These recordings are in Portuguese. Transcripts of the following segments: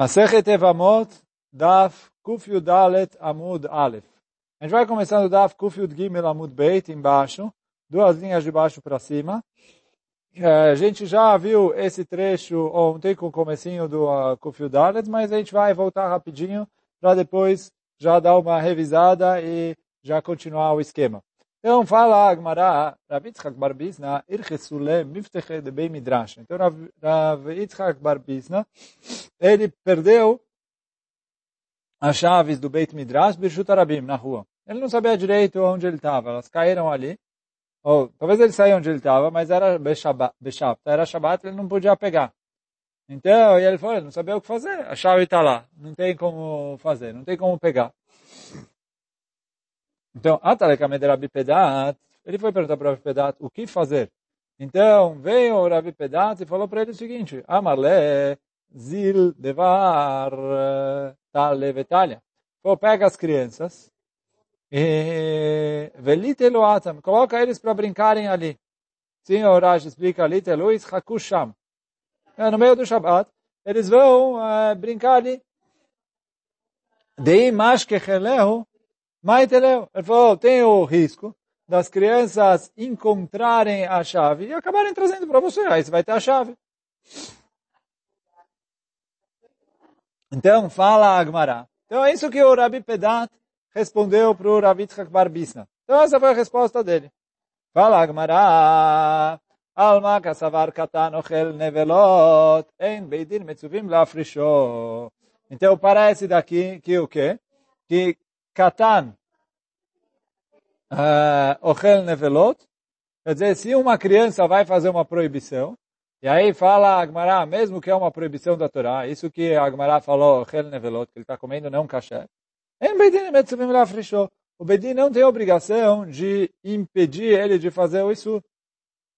Masechet Evamot, Daf Kuf Amud Aleph. A gente vai começando o Daf Kuf Yud Gimel Amud Beit, embaixo, duas linhas de baixo para cima. A gente já viu esse trecho ontem com o comecinho do uh, Kuf mas a gente vai voltar rapidinho para depois já dar uma revisada e já continuar o esquema. Então fala Agmará, Rav Yitzchak Bar Bisna, Irchesule Mifteche de Beit Midrash. Então Rav Yitzchak Bar Bisna, ele perdeu as chaves do Beit Midrash, Birshut Arabim, na rua. Ele não sabia direito onde ele estava, elas caíram ali. Ou, talvez ele saia onde ele estava, mas era Beshabat, era Shabbat, ele não podia pegar. Então, e ele falou, ele não sabia o que fazer, a chave está lá, não tem como fazer, não tem como pegar. Então, Atalekame Rabi Pedat, ele foi perguntar para o Rabi Pedat o que fazer. Então, veio o Rabi Pedat e falou para ele o seguinte, Amarle zil devar tale vetalha. Pô, pega as crianças e velite loatam, coloca eles para brincarem ali. Sim, o Raj explica ali, teluis hakusham. No meio do Shabbat, eles vão uh, brincar ali. Dei mais Maiteleu. Ele falou, tem o risco das crianças encontrarem a chave e acabarem trazendo para você. Aí você vai ter a chave. Então, fala Agmará. Então, é isso que o Rabi Pedat respondeu para o Rabi Tzchak Bar Bisna. Então, essa foi a resposta dele. Fala Agmará. Alma kasavar katan ochel nevelot. Em beidin lafrisho. Então, parece daqui que o quê? Que Katan, Ochel Nevelot, quer dizer, se uma criança vai fazer uma proibição, e aí fala Agmará, mesmo que é uma proibição da Torá, isso que Agmará falou, Ochel Nevelot, que ele está comendo não kasher, o Bedin não tem obrigação de impedir ele de fazer isso.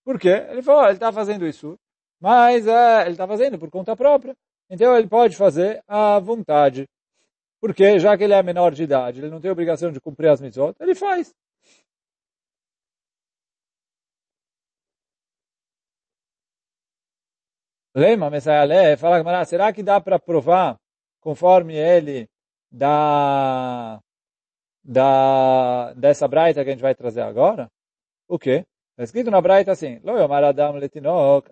Por quê? Ele falou, ele está fazendo isso, mas ele está fazendo por conta própria. Então ele pode fazer à vontade. Porque, já que ele é menor de idade, ele não tem obrigação de cumprir as mitzvot, ele faz. Lema, Messiah fala, será que dá para provar, conforme ele, da, da, dessa braita que a gente vai trazer agora? O quê? Está escrito na braita assim, adam letinok.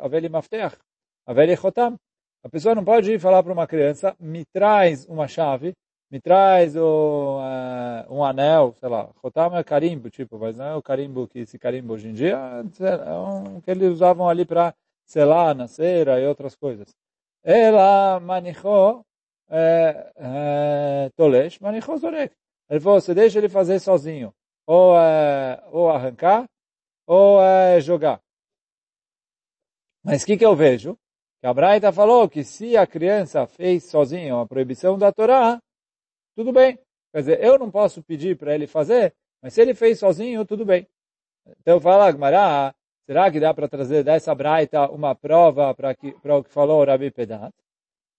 A pessoa não pode ir falar para uma criança, me traz uma chave me traz o, uh, um anel, sei lá, Rotam é carimbo, tipo, mas não é o carimbo que se carimbo hoje em dia, é um que eles usavam ali para selar na cera e outras coisas. Ela manichou é, é, tolesh, manichou zorek. Ele falou, você deixa ele fazer sozinho, ou, é, ou arrancar, ou é, jogar. Mas o que, que eu vejo? Que a Braita falou que se a criança fez sozinho a proibição da Torá, tudo bem. Quer dizer, eu não posso pedir para ele fazer, mas se ele fez sozinho, tudo bem. Então fala Gmará, será que dá para trazer dessa braita uma prova para o que falou o Rabi Pedat?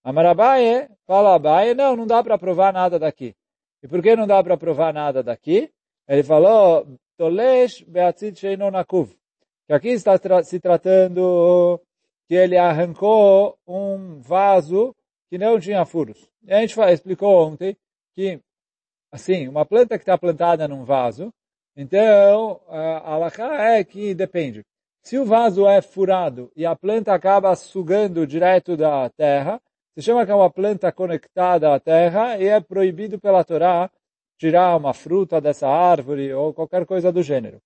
Amarabaye, fala Abaye, não, não dá para provar nada daqui. E por que não dá para provar nada daqui? Ele falou, Tolesh beatzit sheinonakuv. Que aqui está tra se tratando que ele arrancou um vaso que não tinha furos. E a gente explicou ontem que, assim, uma planta que está plantada num vaso, então, a alahá é que depende. Se o vaso é furado e a planta acaba sugando direto da terra, se chama que é uma planta conectada à terra e é proibido pela Torá tirar uma fruta dessa árvore ou qualquer coisa do gênero.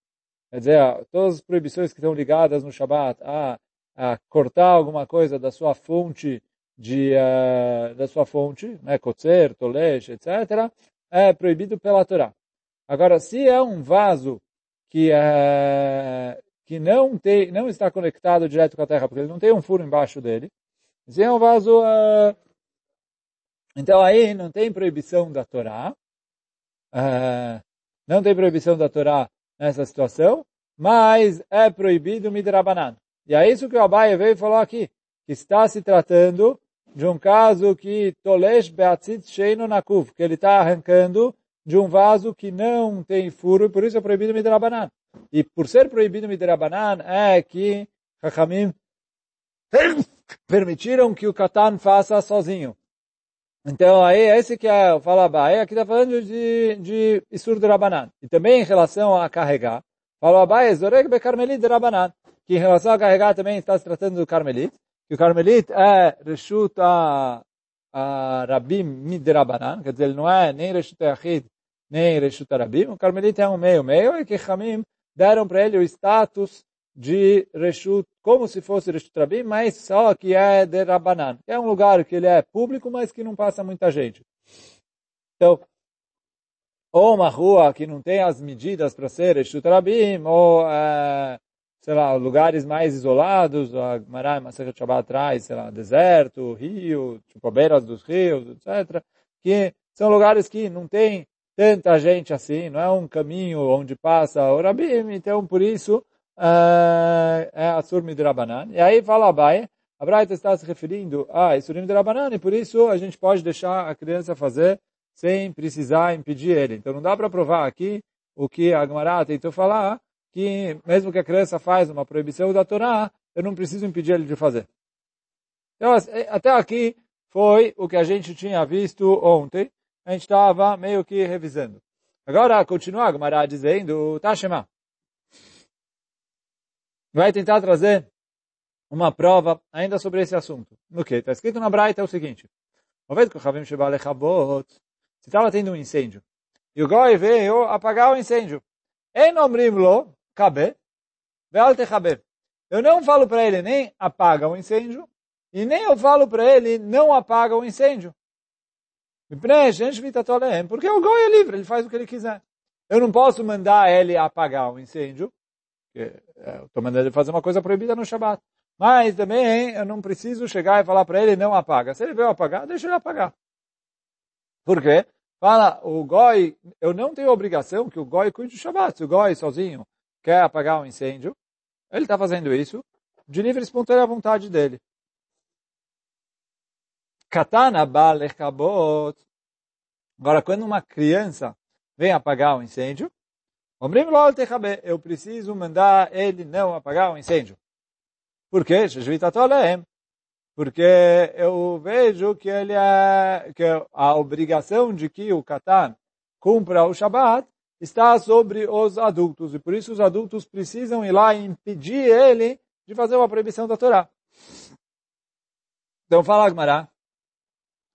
Quer dizer, todas as proibições que estão ligadas no Shabat a, a cortar alguma coisa da sua fonte de, uh, da sua fonte, né, kotzer, tolesh, etc., é proibido pela Torá. Agora, se é um vaso que, uh, que não, tem, não está conectado direto com a terra, porque ele não tem um furo embaixo dele, se é um vaso... Uh, então aí não tem proibição da Torá, não tem proibição da Torá nessa situação, mas é proibido midrabanan. E é isso que o Abaia veio e falou aqui, que está se tratando de um caso que Tolesh Beatzit Sheino Nakuf, que ele está arrancando de um vaso que não tem furo, e por isso é proibido Midrabanan. E por ser proibido Midrabanan, é que Hachamim permitiram que o Katan faça sozinho. Então, aí, esse que é o fala Abai, aqui está falando de, de Isur de Rabanan. E também em relação a carregar, fala Abai, Zorek be Carmelit de Rabanan, que em relação a carregar também está se tratando do Carmelit, que o Carmelit é Reshut a, Rabim Midrabanan, quer dizer, ele não é nem Reshut Achid, nem Reshut Rabim, o Carmelit é um meio-meio, e que Hamim deram para ele o status de Reshut, como se fosse Reshut Rabim, mas só que é de Rabanan. É um lugar que ele é público, mas que não passa muita gente. Então, ou uma rua que não tem as medidas para ser Reshut Rabim, ou, é, sei lá, lugares mais isolados, a Marai Masachet Shabbat atrás, sei lá, deserto, rio, tipo, beiras dos rios, etc., que são lugares que não tem tanta gente assim, não é um caminho onde passa o Rabim, então por isso uh, é Asur Midrabanan. E aí fala Abai, a Braita está se referindo a Isurim Midrabanan e por isso a gente pode deixar a criança fazer sem precisar impedir ele. Então não dá para provar aqui o que a Gemara tentou falar, que mesmo que a criança faz uma proibição da Torá, eu não preciso impedir ele de fazer. Então, até aqui foi o que a gente tinha visto ontem. A gente estava meio que revisando. Agora, continua a Gemara dizendo, Tashema vai tentar trazer uma prova ainda sobre esse assunto. No que? Está escrito na Braita é o seguinte. Se estava tendo um incêndio, e o Goi veio apagar o incêndio. Cabe, Eu não falo para ele nem apaga o incêndio, e nem eu falo para ele não apaga o incêndio. Porque o Goi é livre, ele faz o que ele quiser. Eu não posso mandar ele apagar o incêndio, é, estou mandando ele fazer uma coisa proibida no Shabat. Mas também eu não preciso chegar e falar para ele, não apaga. Se ele veio apagar, deixa ele apagar. Por quê? Fala, o Goi, eu não tenho obrigação que o Goi cuide do Shabat. Se o Goi sozinho quer apagar um incêndio, ele está fazendo isso de livre e espontânea vontade dele. Katana balekabot. Agora, quando uma criança vem apagar um incêndio, eu preciso mandar ele não apagar o incêndio. Por quê? Porque eu vejo que ele é, que a obrigação de que o Katan cumpra o Shabat está sobre os adultos. E por isso os adultos precisam ir lá e impedir ele de fazer uma proibição da Torá. Então fala Agmará,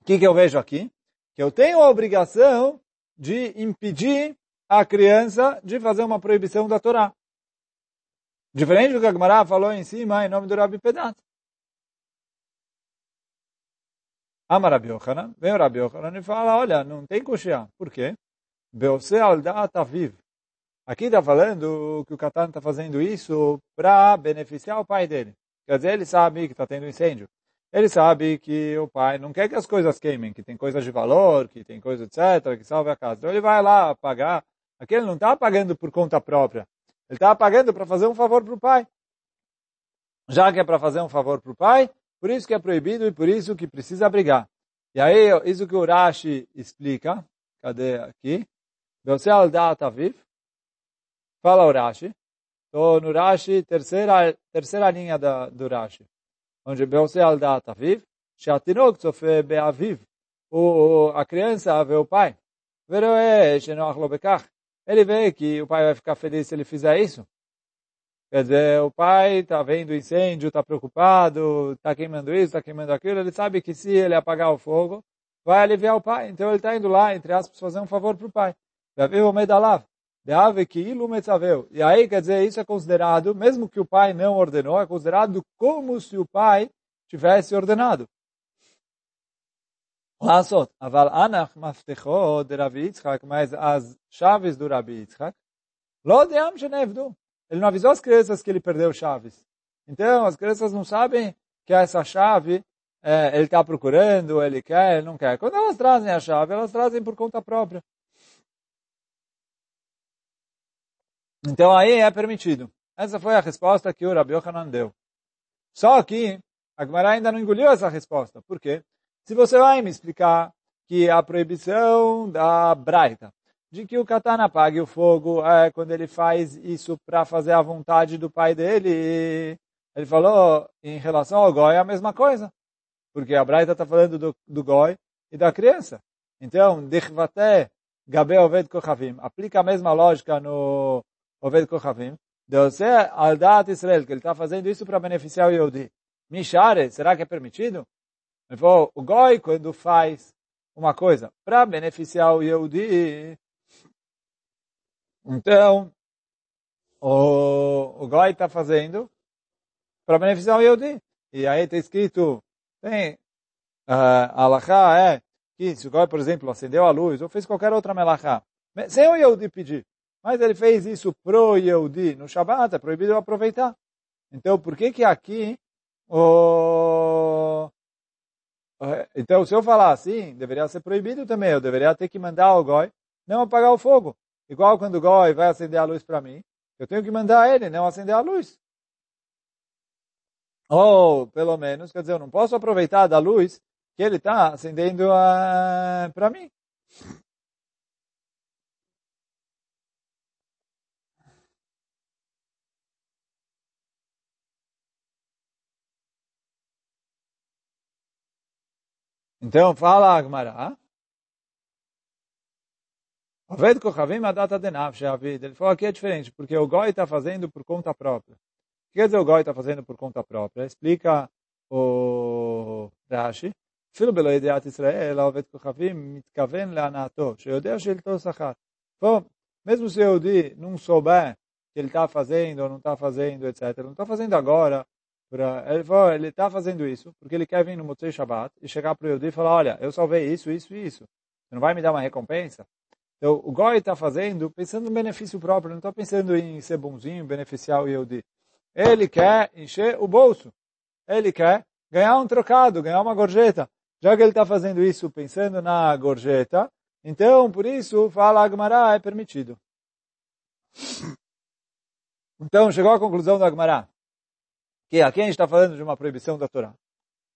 o que, que eu vejo aqui? Que eu tenho a obrigação de impedir a criança de fazer uma proibição da Torá. Diferente do que a Gemara falou em cima, em nome do Rabi Pedat. Ama Rabi Yochanan, vem o Rabi Yochanan e fala, olha, não tem coxia. Por quê? Beose aldat aviv. Aqui está falando que o Catan está fazendo isso para beneficiar o pai dele. Quer dizer, ele sabe que está tendo incêndio. Ele sabe que o pai não quer que as coisas queimem, que tem coisas de valor, que tem coisa etc, que salve a casa. Então ele vai lá pagar Aqui ele não está pagando por conta própria. Ele está pagando para fazer um favor para o pai. Já que é para fazer um favor para o pai, por isso que é proibido e por isso que precisa brigar. E aí, isso que o Rashi explica, cadê aqui? Você aldat aviv, fala o Rashi. Estou no Rashi, terceira, terceira linha da, do Rashi. Onde você aldat aviv, שהתינוק צופה באביו, a criança vê o pai, ורואה שנוח לו בכך, ele vê que o pai vai ficar feliz se ele fizer isso. Quer dizer, o pai está vendo incêndio, está preocupado, está queimando isso, está queimando aquilo, ele sabe que se ele apagar o fogo, vai aliviar o pai. Então ele está indo lá, entre aspas, fazer um favor para o pai. E aí, quer dizer, isso é considerado, mesmo que o pai não ordenou, é considerado como se o pai tivesse ordenado. לעשות. אבל אנח מפתחו דרבי יצחק, mas as chaves do Rabi Yitzhak, לא דיהם שנעבדו. Ele não avisou as crianças que ele perdeu chaves. Então, as crianças não sabem que essa chave é, ele está procurando, ele quer, ele não quer. Quando elas trazem a chave, elas trazem por conta própria. Então aí é permitido. Essa foi a resposta que o Rabi Yohanan deu. Só que a Gemara ainda não engoliu essa resposta. Por quê? Se você vai me explicar que a proibição da Braita, de que o katana apague o fogo é quando ele faz isso para fazer a vontade do pai dele, ele falou em relação ao goi é a mesma coisa. Porque a Braita está falando do, do goi, e da criança. Então, Dichvate Gabe Oved Kochavim, aplica a mesma lógica no Oved é Aldat Israel, que ele está fazendo isso para beneficiar o Yehudi. Mishare, será que é permitido? Ele falou, o Goi, quando faz uma coisa para beneficiar o Yehudi, então, o, o Goi está fazendo para beneficiar o Yehudi. E aí está escrito, tem, uh, a Alaha é que se o Goi, por exemplo, acendeu a luz ou fez qualquer outra melachá, sem o Yehudi pedir, mas ele fez isso pro Yehudi no Shabbat, é proibido aproveitar. Então, por que que aqui o... Então, se eu falar assim, deveria ser proibido também. Eu deveria ter que mandar o Goi não apagar o fogo. Igual quando o Goi vai acender a luz para mim, eu tenho que mandar ele não acender a luz. Ou, pelo menos, quer dizer, eu não posso aproveitar da luz que ele está acendendo uh, para mim. Então, fala Agmará. Oved Kochavim a data de Nafshavid. Ele falou aqui é diferente, porque o Goi está fazendo por conta própria. O que quer dizer o Goi está fazendo por conta própria? Explica o Rashi. אפילו בלא ידיעת ישראל, העובד כוכבים מתכוון להנאתו, שיודע שלטו שכר. Bom, mesmo se o Yehudi não souber que ele está fazendo ou não está fazendo, etc., ele não está fazendo agora, ele falou, ele está fazendo isso porque ele quer vir no Motzei Shabbat e chegar para o Yehudi e falar, olha, eu salvei isso, isso e isso. Você não vai me dar uma recompensa? Então, o Goi está fazendo pensando no benefício próprio, não está pensando em ser bonzinho, beneficiar o Yehudi. Ele quer encher o bolso. Ele quer ganhar um trocado, ganhar uma gorjeta. Já que ele está fazendo isso pensando na gorjeta, então, por isso, fala Agmará, é permitido. Então, chegou a conclusão do Agmará que aqui a gente está falando de uma proibição da Torá.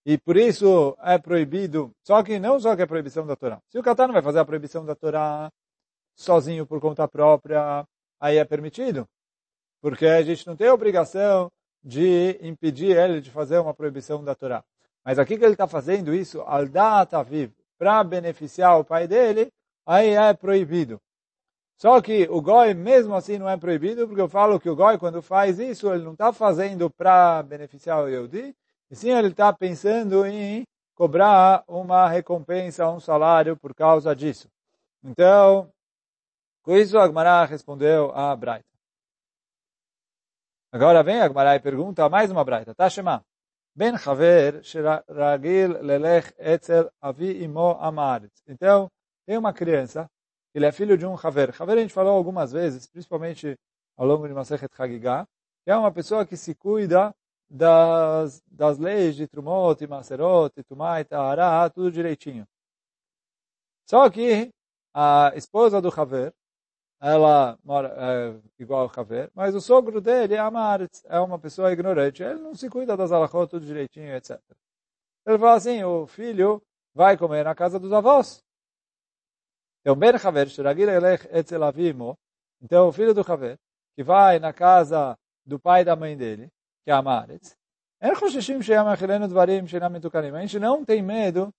E por isso é proibido, só que não só que é proibição da Torá. Se o Qatar não vai fazer a proibição da Torá sozinho por conta própria, aí é permitido. Porque a gente não tem a obrigação de impedir ele de fazer uma proibição da Torá. Mas aqui que ele está fazendo isso, al vivo, para beneficiar o pai dele, aí é proibido. Só que o goi mesmo assim não é proibido, porque eu falo que o goi quando faz isso, ele não está fazendo para beneficiar o Yehudi, e sim ele está pensando em cobrar uma recompensa, um salário por causa disso. Então, com isso Agmará respondeu a Braita. Agora vem Agmará e pergunta mais uma Braita. Tashema. Ben Haver, Ragil Lelech Etzel Avi Imo Amaretz. Então, tem uma criança ele é filho de um Haver. Haver a gente falou algumas vezes, principalmente ao longo de Masechet Hagigah, que é uma pessoa que se cuida das, das leis de Trumot, e Maserot, e Tumai, Tahara, tudo direitinho. Só que a esposa do Haver, ela mora é, igual ao Haver, mas o sogro dele é Amaretz, é uma pessoa ignorante. Ele não se cuida das alachot, tudo direitinho, etc. Ele fala assim, o filho vai comer na casa dos avós. Então, Ben Haver, Etzel Avimo, então o filho do Haver, que vai na casa do pai e da mãe dele, que é Amaretz, a gente não tem medo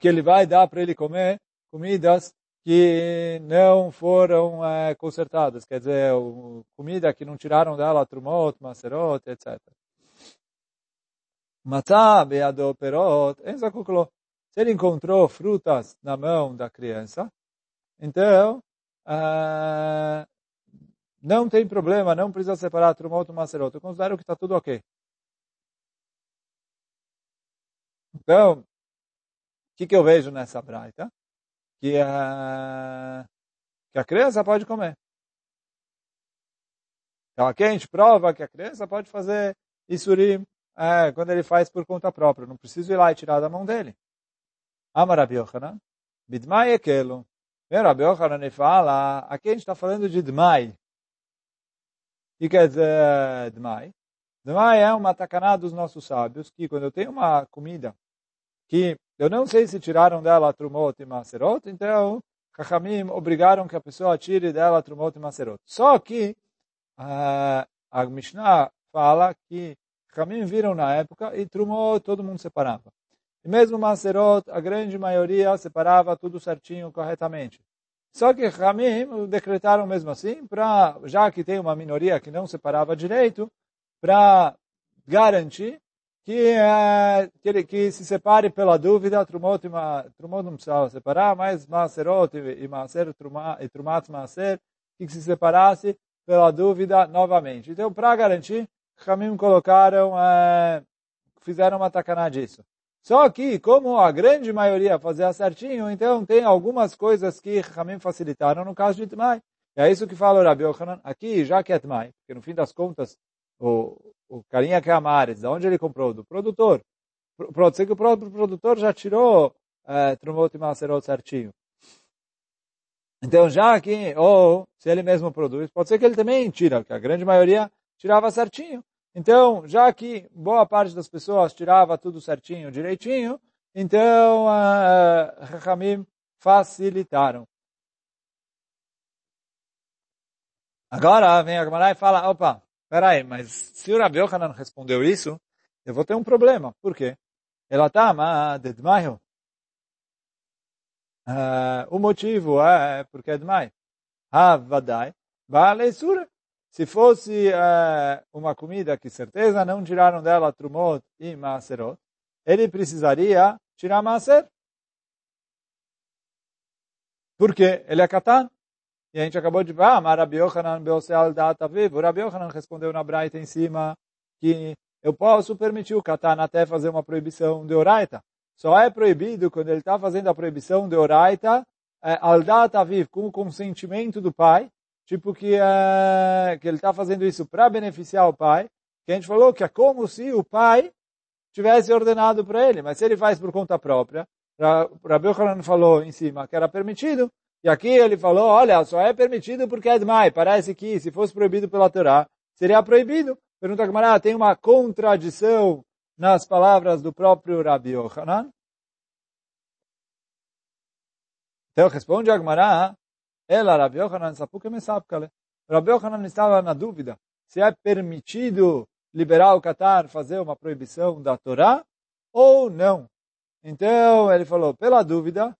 que ele vai dar para ele comer comidas que não foram é, consertadas, quer dizer, comida que não tiraram dela trumot, maserot, etc. Matzah beado perot, se ele encontrou frutas na mão da criança, então uh, não tem problema, não precisa separar Trumot e Maserot. Eu considero que está tudo ok. Então, o que, que eu vejo nessa braita? Que, uh, que a criança pode comer. Então aqui a gente prova que a criança pode fazer Isurim é, quando ele faz por conta própria. Não preciso ir lá e tirar da mão dele. Ama Rabi Bidmai Ekelo. Vem Rabi Yochanan e fala, aqui a gente está falando de Dmai. O que dizer Dmai? Dmai é uma tacaná dos nossos sábios, que quando eu tenho uma comida que eu não sei se tiraram dela Trumot e Maserot, então Chachamim obrigaram que a pessoa tire dela Trumot e Maserot. Só que uh, a Mishnah fala que Chachamim viram na época e Trumot todo mundo separava. E mesmo Maserot, a grande maioria separava tudo certinho, corretamente. Só que Ramim decretaram mesmo assim, para já que tem uma minoria que não separava direito, para garantir que, é, que, ele, que se separe pela dúvida, Trumot, e Trumot não precisava separar, mas Maserot e Maser, e Trumat Maser, que se separasse pela dúvida novamente. Então, para garantir, Ramim colocaram, é, fizeram uma tacaná disso. Só que, como a grande maioria fazia certinho, então tem algumas coisas que Ramim facilitaram no caso de Tmai. É isso que fala o Rabi Yochanan. Aqui, já que é Tmai, porque no fim das contas, o, o carinha que é Amares, de onde ele comprou? Do produtor. Pode ser que o próprio produtor já tirou é, Trumot e certinho. Então, já que, ou se ele mesmo produz, pode ser que ele também tira, porque a grande maioria tirava certinho. Então, já que boa parte das pessoas tirava tudo certinho, direitinho, então, uh, facilitaram. Agora vem a Gemara e fala, opa, peraí, mas se o Rabi Yochanan respondeu isso, eu vou ter um problema. Por quê? Ela está, mas dedmaio. Uh, o motivo é porque é demais. Havadai, sura. Se fosse uh, uma comida que certeza não tiraram dela trumot e maserot, ele precisaria tirar maser. Porque ele é katan. E a gente acabou de falar, ah, Rabi Yochanan beoseal data vivo. Rabi Yochanan respondeu na braita em cima que eu posso permitir o katan até fazer uma proibição de oraita. Só é proibido quando ele está fazendo a proibição de oraita, é, al data com o consentimento do pai, tipo que, uh, que ele está fazendo isso para beneficiar o pai, que a gente falou que é como se o pai tivesse ordenado para ele, mas se ele faz por conta própria, Rabi Yochanan falou em cima que era permitido, e aqui ele falou, olha, só é permitido porque é demais, parece que se fosse proibido pela Torá, seria proibido. Pergunta Gamara, tem uma contradição nas palavras do próprio Rabi Yochanan? Então responde a Gemara, ela, Rabi mesapkale. Rabi Yochanan estava na dúvida se é permitido liberar o Qatar fazer uma proibição da Torá ou não. Então, ele falou, pela dúvida,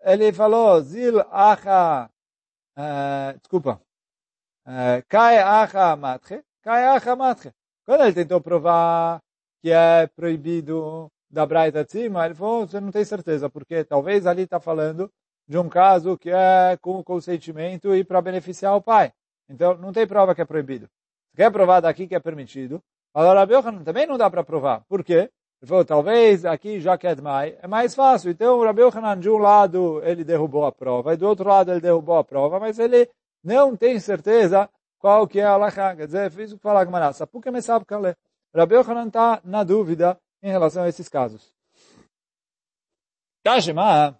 ele falou, zil acha, uh, desculpa, uh, kai acha matche, kai acha matche. Quando ele tentou provar que é proibido da Braita de cima, ele falou, você não tem certeza, porque talvez ali está falando de um caso que é com consentimento e para beneficiar o pai. Então, não tem prova que é proibido. Se quer provar daqui que é permitido, agora Yochanan também não dá para provar. Por quê? Ele falou, talvez aqui, já que é demais, é mais fácil. Então, Rabi de um lado, ele derrubou a prova, e do outro lado, ele derrubou a prova, mas ele não tem certeza qual que é a halakha. Quer dizer, fiz o que falar a Gemara. Sapuka me sabe kale. Rabi Yochanan está na dúvida em relação a esses casos. Tashima,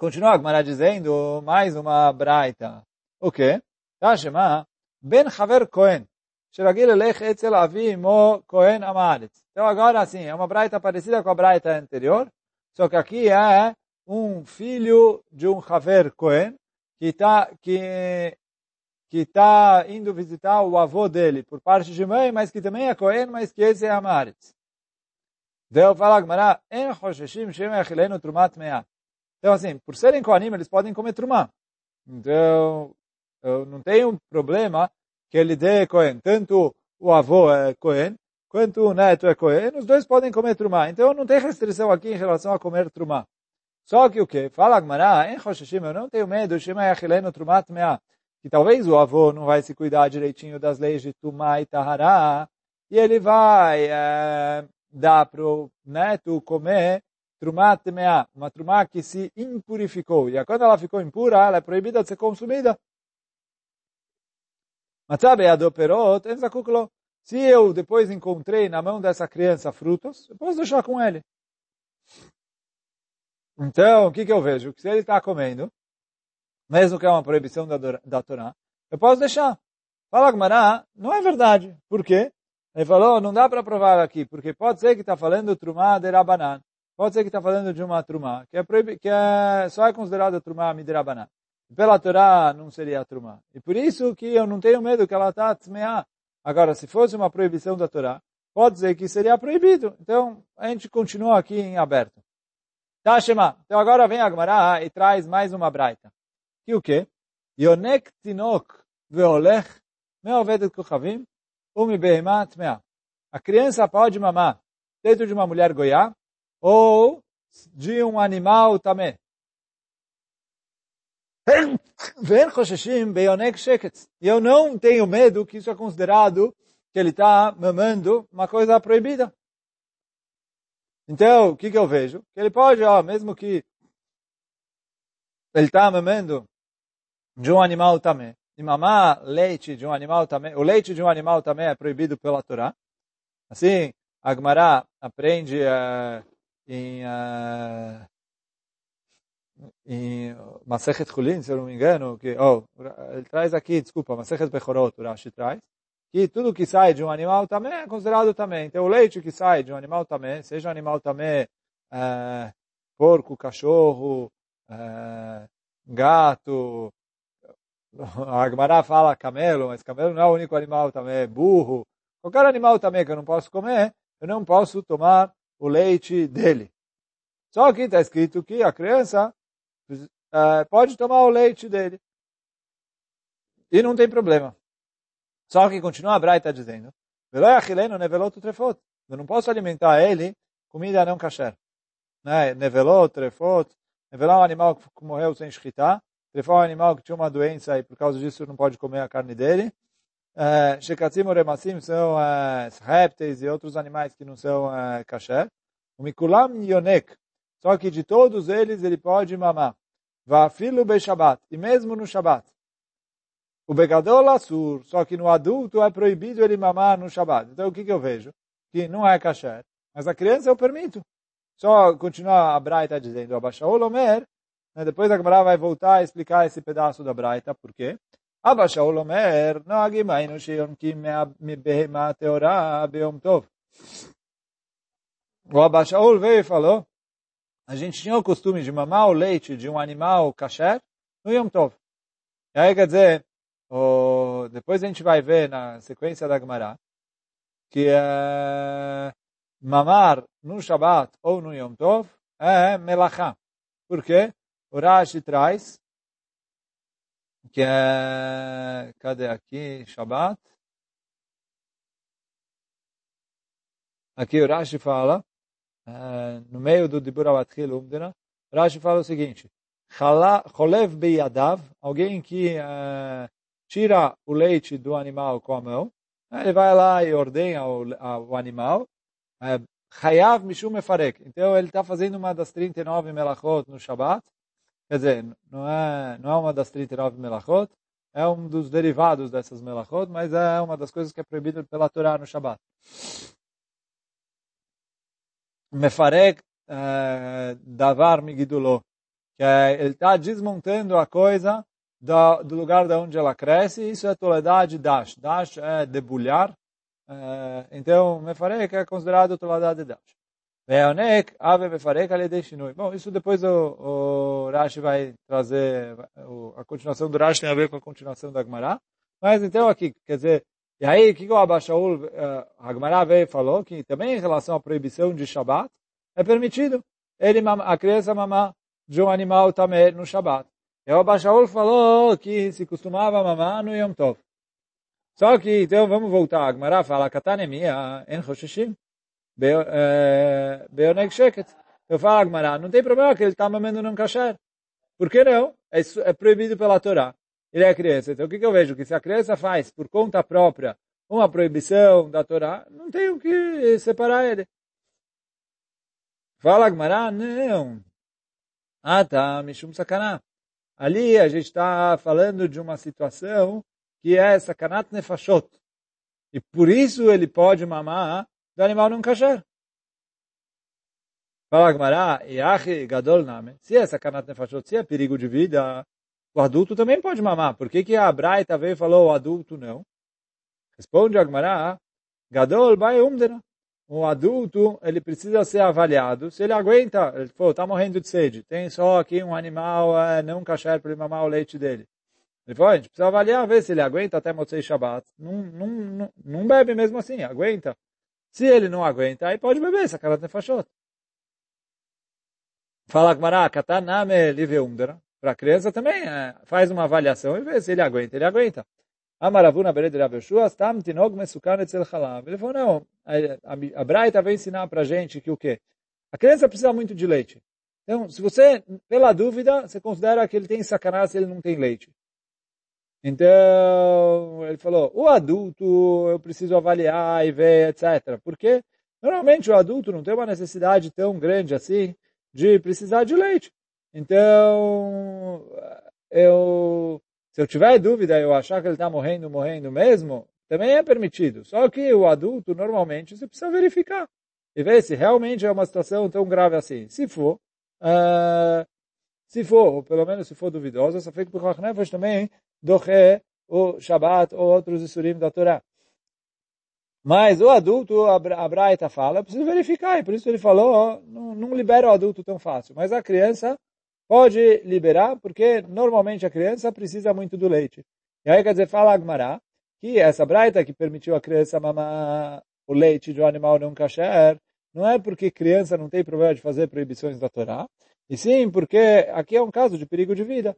Continua a Gemara dizendo mais uma braita. O quê? Tashema, Ben Haver Cohen. Sheragil elech etzel avi mo Cohen amaretz. Então agora sim, é uma braita parecida com a braita anterior, só que aqui é um filho de um Haver Cohen que está que que está indo visitar o avô dele por parte de mãe, mas que também é Cohen, mas que esse é Amaretz. Deu fala Gemara, en chosheshim shem echilenu trumat me'at. Então, assim, por serem Kohanim, eles podem comer trumá. Então, eu não tenho problema que ele dê Kohen. Tanto o avô é Kohen, quanto o neto é Kohen, os dois podem comer trumá. Então, não tem restrição aqui em relação a comer trumá. Só que o que? Fala Agmará, em Roshashim, eu não tenho medo, Shema Yachileno Trumat Mea, que talvez o avô não vai se cuidar direitinho das leis de Tumá e Tahará, e ele vai é, dar para o neto comer trumá temea, uma trumá que se impurificou. E quando ela ficou impura, ela é proibida de ser consumida. Se eu depois encontrei na mão dessa criança frutos, eu posso deixar com ele. Então, o que, que eu vejo? Que se ele está comendo, mesmo que é uma proibição da, da Torá, eu posso deixar. Fala Gmará, não é verdade. Por quê? Ele falou, não dá para provar aqui, porque pode ser que está falando Trumá de Rabanan. Pode ser que está falando de uma trumá, que é, que é... só é considerada trumá midrabaná. Pela Torá não seria trumá. E por isso que eu não tenho medo que ela está tzmeá. Agora, se fosse uma proibição da Torá, pode dizer que seria proibido. Então, a gente continua aqui em aberto. Tá, Shema. Então agora vem a Gemara e traz mais uma braita. Que o quê? Yonek tinok veolech meovedet kuchavim umi behemat mea. A criança pode mamar dentro de uma mulher goiá ou de um animal também. E eu não tenho medo que isso é considerado que ele está mamando uma coisa proibida. Então, o que, que eu vejo? Que ele pode, ó, mesmo que ele está mamando de um animal também, e mamar leite de um animal também, o leite de um animal também é proibido pela Torá. Assim, a Gemara aprende uh, em, uh, em Masechet Chulin, se eu não me engano, que, oh, ele traz aqui, desculpa, Masechet Bechorot, o Rashi traz, que tudo que sai de um animal também é considerado também. Então, o leite que sai de um animal também, seja um animal também é, porco, cachorro, é, gato, a Agmará fala camelo, mas camelo não é o único animal também, burro, qualquer animal também que eu não posso comer, eu não posso tomar o leite dele. Só que está escrito que a criança é, pode tomar o leite dele. E não tem problema. Só que continua a Braita dizendo, eu não posso alimentar ele comida não kasher. Né? Nevelot, trefot, nevelot é um animal que morreu sem shkita, trefot é um animal que tinha uma doença e por causa disso não pode comer a carne dele. Shekatzim ou remassim são répteis e outros animais que não são kasher. O mikulam yonek, só que de todos eles ele pode mamar. Vafilo be Shabbat, e mesmo no Shabbat. O begador lassur, só que no adulto é proibido ele mamar no Shabbat. Então o que, que eu vejo? Que não é kasher, mas a criança eu permito. Só continuar a Braita dizendo, Abashaol Omer, né, depois a Gemara vai voltar a explicar esse pedaço da Braita, por quê? Abashaol Omer, no agimainu sheyonkim me behema teorá beom tov. O Abashaol veio e falou, a gente tinha o costume de mamar o leite de um animal kasher no Yom Tov. E aí quer dizer, o, depois a gente vai ver na sequência da Gemara que é, mamar no Shabat ou no Yom Tov é melachá. Por quê? O Rashi traz que é, cadê aqui, Shabat? Aqui o Rashi fala, é, no meio do Dibur Abatchil Umdina, Rashi fala o seguinte, Cholev beyadav, alguém que é, tira o leite do animal com a mão, ele vai lá e ordenha o, animal, Hayav Mishum Mefarek. Então ele está fazendo uma das 39 melachot no Shabbat, quer dizer, não é, não é uma das 39 melachot, é um dos derivados dessas melachot, mas é uma das coisas que é proibida pela Torá no Shabbat. Mefarek eh, Davar Migiduló, que é, ele está desmontando a coisa do, do lugar de onde ela cresce, isso é Toledá de Dash. Dash é debulhar, é, então Mefarek é considerado Toledá de Dash. Veonek, Ave Mefarek, Ale Shinui. Bom, isso depois o, o Rashi vai trazer, a continuação do Rashi tem a ver com a continuação da Gemara. Mas então aqui, quer dizer, e aí, o que o Abashaul, uh, a Gemara veio e falou que também em relação à proibição de Shabat, é permitido ele, a criança mamar de um animal também no Shabat. E o Bashaul falou que se costumava mamar no Yom Tov. Só que, então, vamos voltar. A Gemara fala, Katanemia, en Choshishim, Beoneg Sheket. Eu falo, Gemara, não tem problema que ele está mamando num kasher. Por que não? É, é proibido pela Torá. Ele é criança. Então, o que, que eu vejo? Que se a criança faz por conta própria uma proibição da Torá, não tem o que separar ele. Fala, Gemara, não. Ah, tá, Mishum Sakanah. Ali a gente está falando de uma situação que é sakanat nefashot. E por isso ele pode mamar do animal não kasher. Fala Gmará, Yachi Gadol Name. Se é sakanat nefashot, se é perigo de vida, o adulto também pode mamar. Por que, que a Braita veio e falou o adulto não? Responde a Gmará, Gadol Bai Umdena um adulto, ele precisa ser avaliado. Se ele aguenta, ele falou, está morrendo de sede, tem só aqui um animal é, não kasher para ele mamar o leite dele. Ele falou, a gente precisa avaliar, ver se ele aguenta até Motzei Shabbat. Não, não, não, não bebe mesmo assim, aguenta. Se ele não aguenta, aí pode beber, sakarat nefashot. Fala Gmará, kataname live umdera. Para a criança também, é, faz uma avaliação e vê se ele aguenta, ele aguenta. Amaravuna bered Rav stam tinog mesukan etzel chalav. Ele falou, não, a, a, Braita vai ensinar para gente que o quê? A criança precisa muito de leite. Então, se você, pela dúvida, você considera que ele tem sacanagem se ele não tem leite. Então, ele falou, o adulto eu preciso avaliar e ver, etc. Porque normalmente o adulto não tem uma necessidade tão grande assim de precisar de leite. Então, eu, se eu tiver dúvida eu achar que ele está morrendo, morrendo mesmo, também é permitido. Só que o adulto, normalmente, você precisa verificar e ver se realmente é uma situação tão grave assim. Se for, uh, se for, ou pelo menos se for duvidosa, só fica por também doche o Shabbat ou outros Isurim da Torá. Mas o adulto, a Braita fala, precisa verificar, e por isso ele falou, não, não libera o adulto tão fácil. Mas a criança pode liberar, porque normalmente a criança precisa muito do leite. E aí quer dizer, fala Agmará, que essa Braita que permitiu a criança mamar o leite de um animal não kasher, não é porque criança não tem problema de fazer proibições da Torá, e sim porque aqui é um caso de perigo de vida.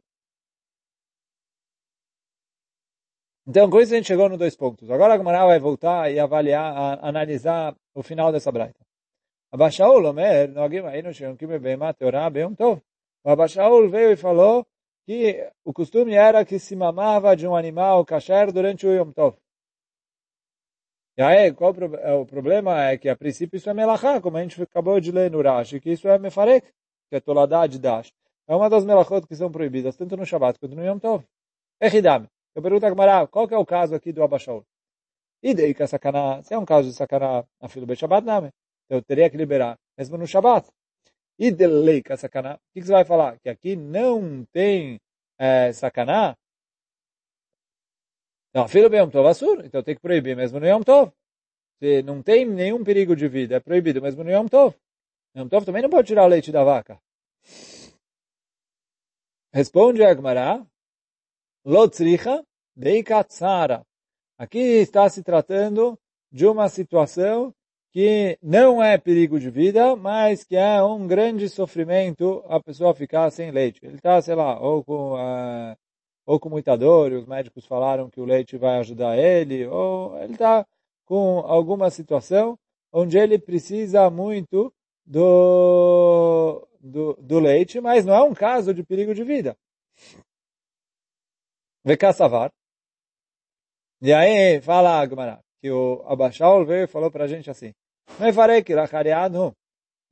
Então, com isso a gente chegou nos dois pontos. Agora a Gemara vai voltar e avaliar, a, analisar o final dessa braita. Abashaul, Omer, Nogim Ainu Sheyonkim Beima Teorá Beum Tov. O Abashaul veio e falou que o costume era que se mamava de um animal kasher durante o Yom Tov. E aí, qual é o problema? É que a princípio isso é melachá, como a gente acabou de ler no Rashi, que isso é mefarek, que é toladá de dash. É uma das melachot que são proibidas, tanto no Shabbat quanto no Yom Tov. Echidame. Eu pergunto a Gamara, qual que é o caso aqui do Abashaul? E daí que a sakana, se é um caso de sakana a filo be Shabbat, não, eu teria que liberar, mesmo no Shabbat. E de lei que a sakana, o que, você vai falar? Que aqui não tem é, sakana? Não, filo be Yom Tov Asur, então tem que proibir mesmo no Yom Tov. Se não tem nenhum perigo de vida, é proibido mesmo no Yom Tov. Yom Tov também não pode tirar o leite da vaca. Responde a Gemara, Lotzricha Deikatsara. Aqui está se tratando de uma situação que não é perigo de vida, mas que é um grande sofrimento a pessoa ficar sem leite. Ele está, sei lá, ou com, uh, ou com muita dor, e os médicos falaram que o leite vai ajudar ele, ou ele está com alguma situação onde ele precisa muito do, do, do leite, mas não é um caso de perigo de vida. Vekassavar. E aí fala a Gemara, que o Abashaul veio e falou para a gente assim, me farei que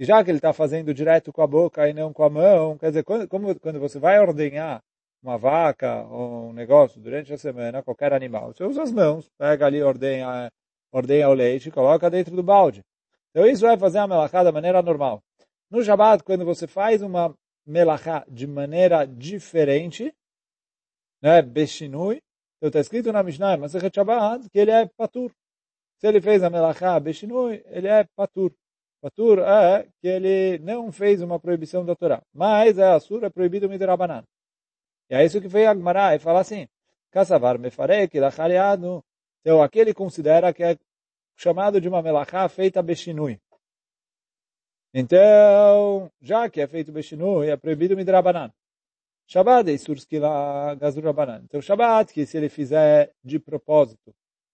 e já que ele está fazendo direto com a boca e não com a mão, quer dizer, quando, como, quando você vai ordenhar uma vaca ou um negócio durante a semana, qualquer animal, você usa as mãos, pega ali, ordenha, ordenha o leite e coloca dentro do balde. Então isso é fazer a melachá da maneira normal. No Shabbat, quando você faz uma melachá de maneira diferente, né, Beshinui. Então está escrito na Mishnah, mas Shabbat, que ele é patur. Se ele fez a melachá Beshinui, ele é patur. Patur é que ele não fez uma proibição da Torá. Mas é assur, é proibido midrabanan. E é isso que veio Agmará e fala assim, Kassavar mefarek lachariadu. Então aqui ele considera que é chamado de uma melachá feita Beshinui. Então, já que é feito Beshinui, é proibido midrabanan. Shabbat é Isurskila Gazur Rabanan. Então, Shabbat, que se ele fizer de propósito,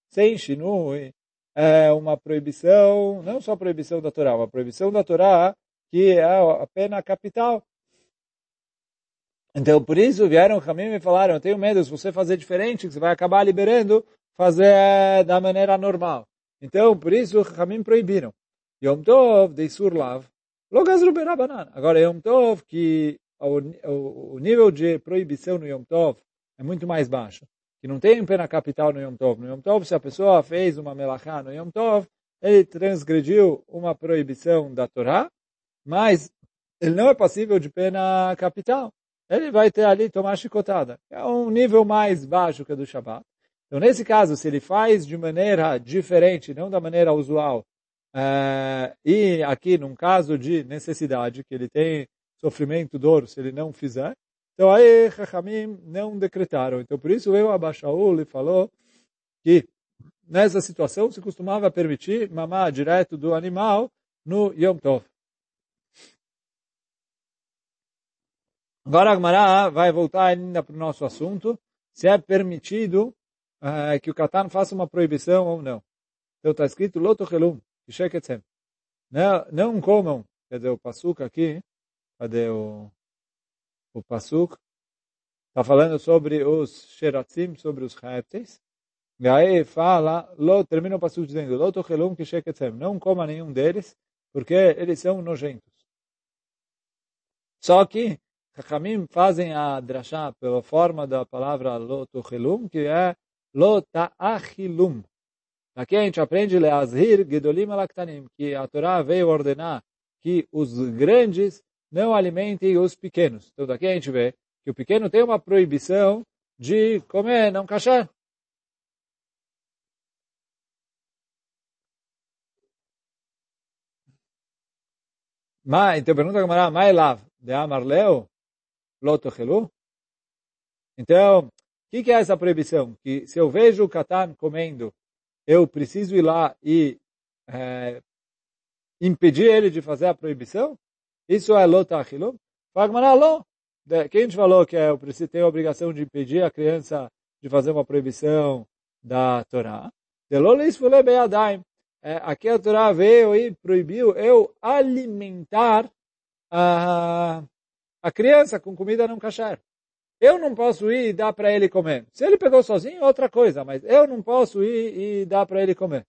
sem Shinui, é uma proibição, não só proibição da Torá, uma proibição da Torá que é a pena capital. Então, por isso vieram Hamim e falaram, eu tenho medo, se você fazer diferente, você vai acabar liberando, fazer da maneira normal. Então, por isso, Hamim proibiram. Yom Tov, de Surlav, Logazru Berabanan. Agora, Yom Tov, que o, nível de proibição no Yom Tov é muito mais baixo. Que não tem pena capital no Yom Tov. No Yom Tov, se a pessoa fez uma melachá no Yom Tov, ele transgrediu uma proibição da Torá, mas ele não é passível de pena capital. Ele vai ter ali tomar chicotada. É um nível mais baixo que o do Shabbat. Então, nesse caso, se ele faz de maneira diferente, não da maneira usual, uh, e aqui, num caso de necessidade, que ele tem sofrimento, dor, se ele não fizer. Então aí Chachamim não decretaram. Então por isso veio Abashaul falou que nessa situação, se costumava permitir mamar direto do animal no Yom Tov. Agora Agmará vai voltar ainda para o nosso assunto, se é permitido uh, que o Katan faça uma proibição ou não. Então está escrito, Loto Helum, não, não comam, quer dizer, o Pasuk aqui, cadê o, o Pasuk? Está falando sobre os Sheratzim, sobre os répteis. E aí fala, lo, termina o Pasuk dizendo, Loto Helum Kisheketzem, não coma nenhum deles, porque eles são nojentos. Só que Chachamim fazem a drashá pela forma da palavra lotuchilum, que é lota'achilum. Aqui a gente aprende leazhir gedolim alaktanim, que a Torá veio ordenar que os grandes não alimentem os pequenos. Então daqui a gente vê que o pequeno tem uma proibição de comer não. Mas, então pergunta a Gamara, mais lav, de amar leo? lotochelu? Então, o que, que, é essa proibição? Que se eu vejo o Katan comendo, eu preciso ir lá e é, impedir ele de fazer a proibição? Isso é lotachilu? Fagmanalô. Quem a gente falou que é, preciso ter a obrigação de impedir a criança de fazer uma proibição da Torá? É, aqui a Torá veio e proibiu eu alimentar a a criança com comida não kasher. Eu não posso ir e dar para ele comer. Se ele pegou sozinho, outra coisa, mas eu não posso ir e dar para ele comer.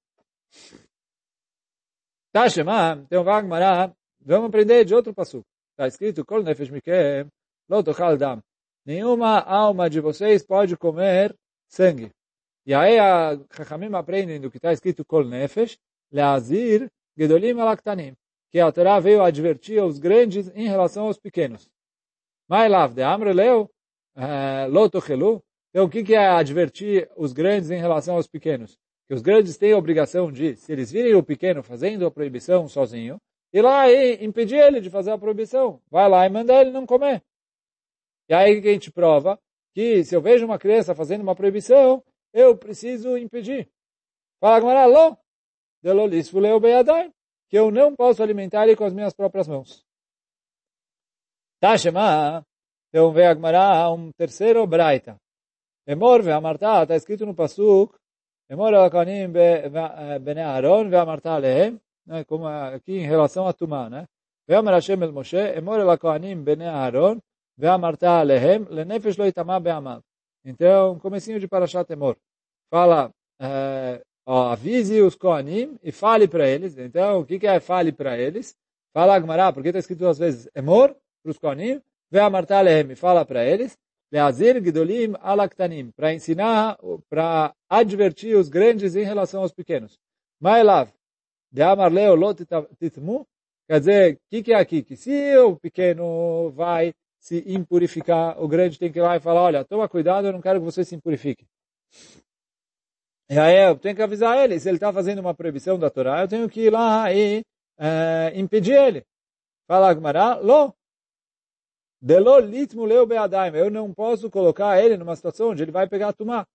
Tá, Shema, tem um Vagmará, vamos aprender de outro passo. Está escrito, Kol nefesh mikem, lo tochal dam. Nenhuma alma de vocês pode comer sangue. E aí a Chachamim aprendem do que está escrito Kol nefesh, leazir gedolim alaktanim. Que a Torá veio advertir os grandes em relação aos pequenos. Mailav de Amreleu, eh, Lotochelu. Então, o que, que é advertir os grandes em relação aos pequenos? Que os grandes têm a obrigação de, se eles virem o pequeno fazendo a proibição sozinho, ir lá e impedir ele de fazer a proibição. Vai lá e manda ele não comer. E aí que a gente prova que se eu vejo uma criança fazendo uma proibição, eu preciso impedir. Fala Gamara, lo, delolis fuleu beyadai, que eu não posso alimentar ele com as minhas próprias mãos. Tashema, então vem Agmará um terceiro braita. Emor ve amarta, está escrito no Pasuk, Emor alakonim bene Aaron ve amarta alehem, né, como aqui em relação a Tumá, né? Veomer Hashem el Moshe, emor el Kohanim bene Aaron, veamarta alehem, lenefesh lo itamá be'amav. Então, comecinho de Parashat Emor. Fala, uh, ó, avise os Kohanim e fale para eles. Então, o que, que é fale para eles? Fala Agmará, porque está escrito duas vezes Emor para os Kohanim, veamarta alehem, fala para eles. Leazir Gidolim Alaktanim, para ensinar, para advertir os grandes em relação aos pequenos. Mailav, de Amar Leo Lot quer dizer, o que, que é aqui? Que se o pequeno vai se impurificar, o grande tem que ir lá e falar, olha, toma cuidado, eu não quero que você se impurifique. E aí eu tenho que avisar ele, se ele está fazendo uma proibição da Torá, eu tenho que ir lá e é, impedir ele. Fala Agmará, lo, eu não posso colocar ele numa situação onde ele vai pegar a tumá.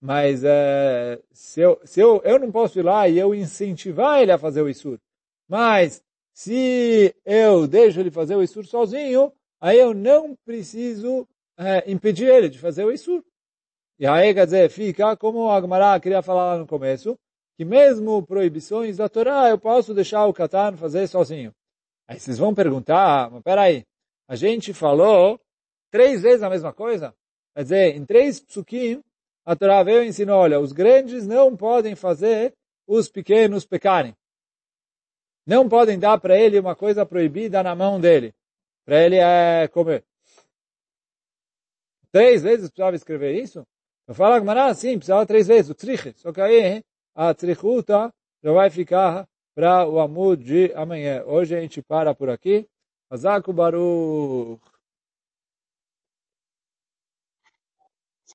Mas é, se, eu, se eu, eu não posso ir lá e eu incentivar ele a fazer o Isur. Mas se eu deixo ele fazer o Isur sozinho, aí eu não preciso é, impedir ele de fazer o Isur. E aí, quer dizer, fica como o Agmará queria falar lá no começo, que mesmo proibições da Torá, eu posso deixar o Katan fazer sozinho. Aí vocês vão perguntar, ah, mas peraí, a gente falou três vezes a mesma coisa. Quer dizer, em três psukim, a Torá veio e ensinou, olha, os grandes não podem fazer os pequenos pecarem. Não podem dar para ele uma coisa proibida na mão dele. Para ele é comer. Três vezes precisava escrever isso? Eu falo, Agmará, sim, precisava três vezes, o triche. Só que aí a trichuta já vai ficar para o amor de amanhã. Hoje a gente para por aqui. Azaku Baruch.